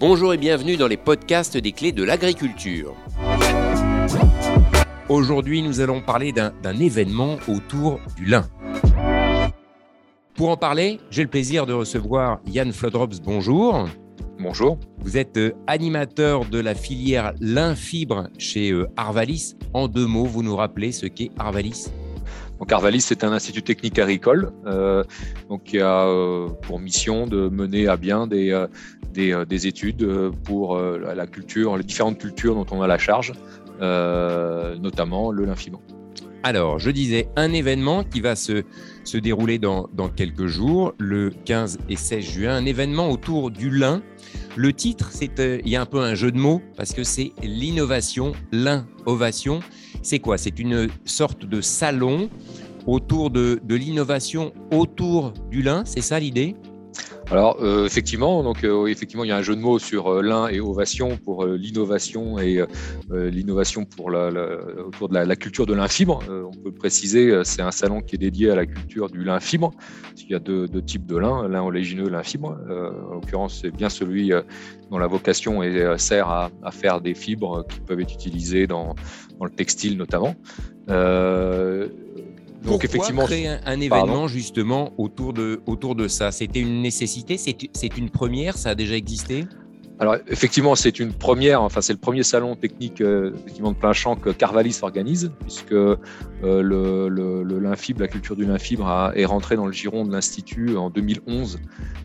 Bonjour et bienvenue dans les podcasts des clés de l'agriculture. Aujourd'hui, nous allons parler d'un événement autour du lin. Pour en parler, j'ai le plaisir de recevoir Yann Flodrops. Bonjour. Bonjour. Vous êtes euh, animateur de la filière lin fibre chez euh, Arvalis. En deux mots, vous nous rappelez ce qu'est Arvalis? Donc Arvalis, c'est un institut technique agricole euh, donc qui a pour mission de mener à bien des, des, études pour la culture, les différentes cultures dont on a la charge, notamment le fibre. Alors, je disais, un événement qui va se, se dérouler dans, quelques jours, le 15 et 16 juin, un événement autour du lin. Le titre, c'est euh, il y a un peu un jeu de mots parce que c'est l'innovation, l'in-ovation. C'est quoi? C'est une sorte de salon autour de, l'innovation autour du lin, c'est ça l'idée? Alors euh, effectivement, donc euh, effectivement, il y a un jeu de mots sur euh, l'un et ovation pour l'innovation et l'innovation pour la, autour de la, culture de l'infibre. on peut préciser, c'est un salon qui est dédié à la culture du lin fibre. Il y a deux, types de lin, lin oléagineux, lin fibre. en l'occurrence, c'est bien celui dont la vocation est, sert à, faire des fibres qui peuvent être utilisées dans le textile notamment. Donc effectivement, créer un, événement justement autour de, autour de ça? C'était une nécessité? C'est une première? Ça a déjà existé? Alors effectivement, c'est une première, enfin c'est le premier salon technique euh, de plein champ que Carvalis organise, puisque euh, le, le, la culture du linfibre est rentrée dans le giron de l'institut en 2011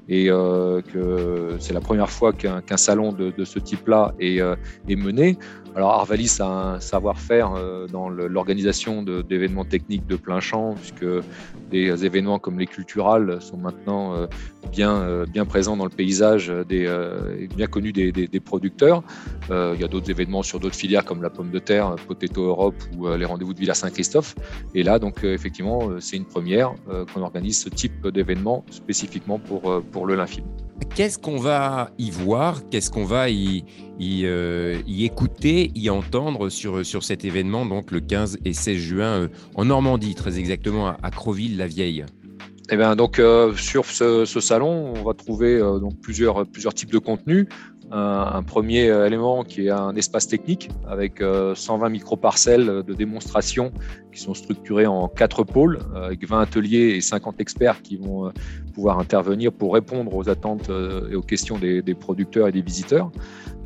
et euh, que c'est la première fois qu'un, salon de, ce type-là est, est mené. Alors Arvalis a un savoir-faire dans l'organisation d'événements techniques de plein champ, puisque des événements comme les culturales sont maintenant bien, bien présents dans le paysage des, bien connus des, producteurs. Il y a d'autres événements sur d'autres filières comme la pomme de terre, Potato Europe ou les rendez-vous de Villa Saint-Christophe. Et là, donc effectivement, c'est une première qu'on organise ce type d'événement spécifiquement pour, pour le lymphibre. Qu'est-ce qu'on va y voir? Qu'est-ce qu'on va y, euh, y, écouter, y entendre sur, sur cet événement, donc le 15 et 16 juin euh, en Normandie, très exactement à, Creville-la-Vieille? Eh bien, donc, euh, sur ce, salon, on va trouver donc, plusieurs, plusieurs types de contenus. Un, premier élément qui est un espace technique avec 120 microparcelles de démonstration qui sont structurés en quatre pôles, avec 20 ateliers et 50 experts qui vont pouvoir intervenir pour répondre aux attentes et aux questions des, producteurs et des visiteurs.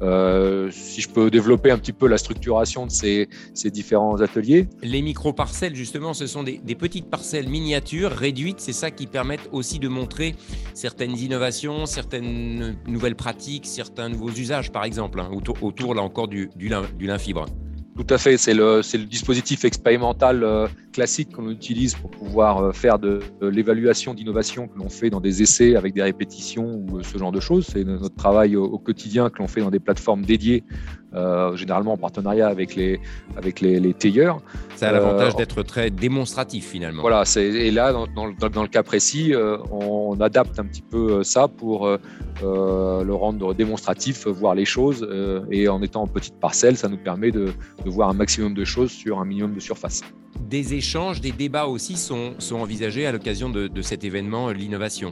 Euh, si je peux développer un petit peu la structuration de ces, différents ateliers. Les micro-parcelles, justement, ce sont des, des, petites parcelles miniatures réduites. C'est ça qui permettent aussi de montrer certaines innovations, certaines nouvelles pratiques, certains nouveaux usages, par exemple, hein, autour, autour, là encore, du, du, lin, du lin fibre. Tout à fait, c'est le, le, dispositif expérimental euh, classique qu'on utilise pour pouvoir euh, faire de, l'évaluation d'innovation que l'on fait dans des essais avec des répétitions ou euh, ce genre de choses. C'est notre travail au, quotidien que l'on fait dans des plateformes dédiées, généralement en partenariat avec les, avec les, les tailleurs. Ça a l'avantage d'être très démonstratif finalement. Voilà, et là, dans, dans, dans, le cas précis, on, adapte un petit peu ça pour le rendre démonstratif, voir les choses. et en étant en petite parcelle, ça nous permet de de voir un maximum de choses sur un minimum de surface. Des échanges, des débats aussi sont, envisagés à l'occasion de, de, cet événement, euh, l'innovation.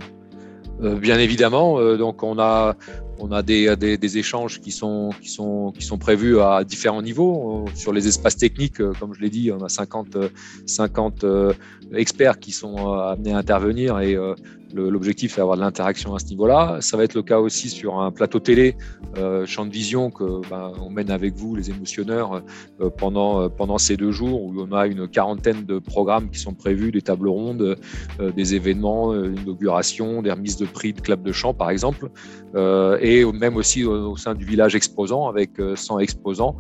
Euh, Bien évidemment, euh, donc on a, on a des, des, échanges qui sont, qui, sont, qui sont prévus à différents niveaux. Sur les espaces techniques, comme je l'ai dit, on a 50, 50 experts qui sont amenés à intervenir et L'objectif, c'est d'avoir de l'interaction à ce niveau-là. Ça va être le cas aussi sur un plateau télé, euh, champ de vision, que ben, on mène avec vous, les émotionneurs, euh, pendant, euh, pendant ces deux jours, où on a une quarantaine de programmes qui sont prévus, des tables rondes, des événements, une inauguration, des remises de prix de club de chant, par exemple, même aussi au, sein du village exposant, avec 100 exposants.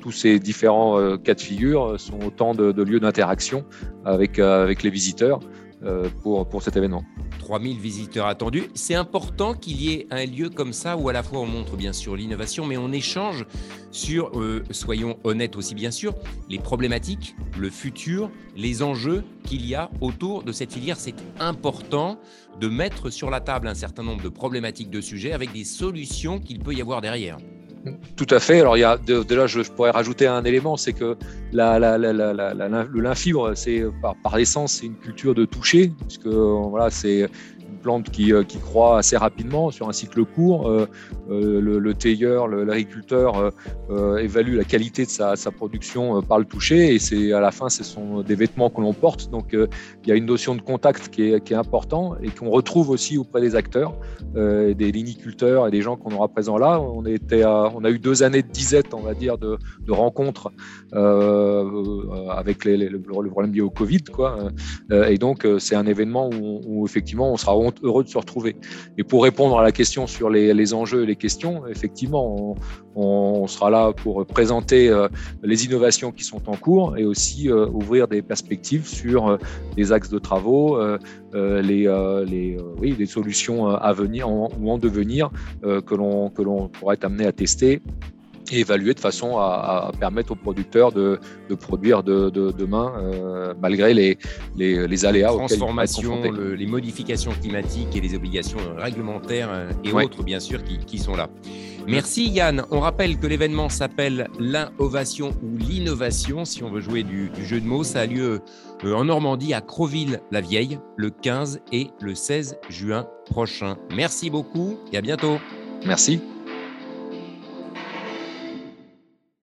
tous ces différents cas de figure sont autant de, lieux d'interaction avec les visiteurs. Euh, pour, pour cet événement. 3000 visiteurs attendus. C'est important qu'il y ait un lieu comme ça où à la fois on montre bien sûr l'innovation, mais on échange sur, euh, soyons honnêtes aussi bien sûr, les problématiques, le futur, les enjeux qu'il y a autour de cette filière. C'est important de mettre sur la table un certain nombre de problématiques, de sujets avec des solutions qu'il peut y avoir derrière. Tout à fait. Alors, il y a, de, là, je, pourrais rajouter un élément, c'est que le lin fibre, c'est par, essence, c'est une culture de toucher, puisque voilà, c'est plante qui, qui croît assez rapidement sur un cycle court. Le, le tailleur, l'agriculteur évalue la qualité de sa, production par le toucher et c'est à la fin, ce sont des vêtements que l'on porte. Donc il y a une notion de contact qui est, qui important et qu'on retrouve aussi auprès des acteurs, des liniculteurs et des gens qu'on aura présents là. On, était on a eu deux années de disette, on va dire, de, rencontres avec le, problème lié au Covid. Quoi. et donc, c'est un événement où, effectivement, on sera heureux de se retrouver. Et pour répondre à la question sur les, les enjeux et les questions, effectivement, on, sera là pour présenter les innovations qui sont en cours et aussi ouvrir des perspectives sur les axes de travaux, les, solutions à venir ou en devenir que l'on pourrait être amené à tester et évaluer de façon à, permettre aux producteurs de, de produire de, de, demain euh, malgré les, les, les aléas transformations, le, les modifications climatiques et les obligations réglementaires euh, et autres bien sûr qui, qui, sont là. Merci Yann. On rappelle que l'événement s'appelle l'innovation ou l'innovation si on veut jouer du, du, jeu de mots. Ça a lieu euh, en Normandie à Creville-la-Vieille le 15 et le 16 juin prochain. Merci beaucoup et à bientôt. Merci.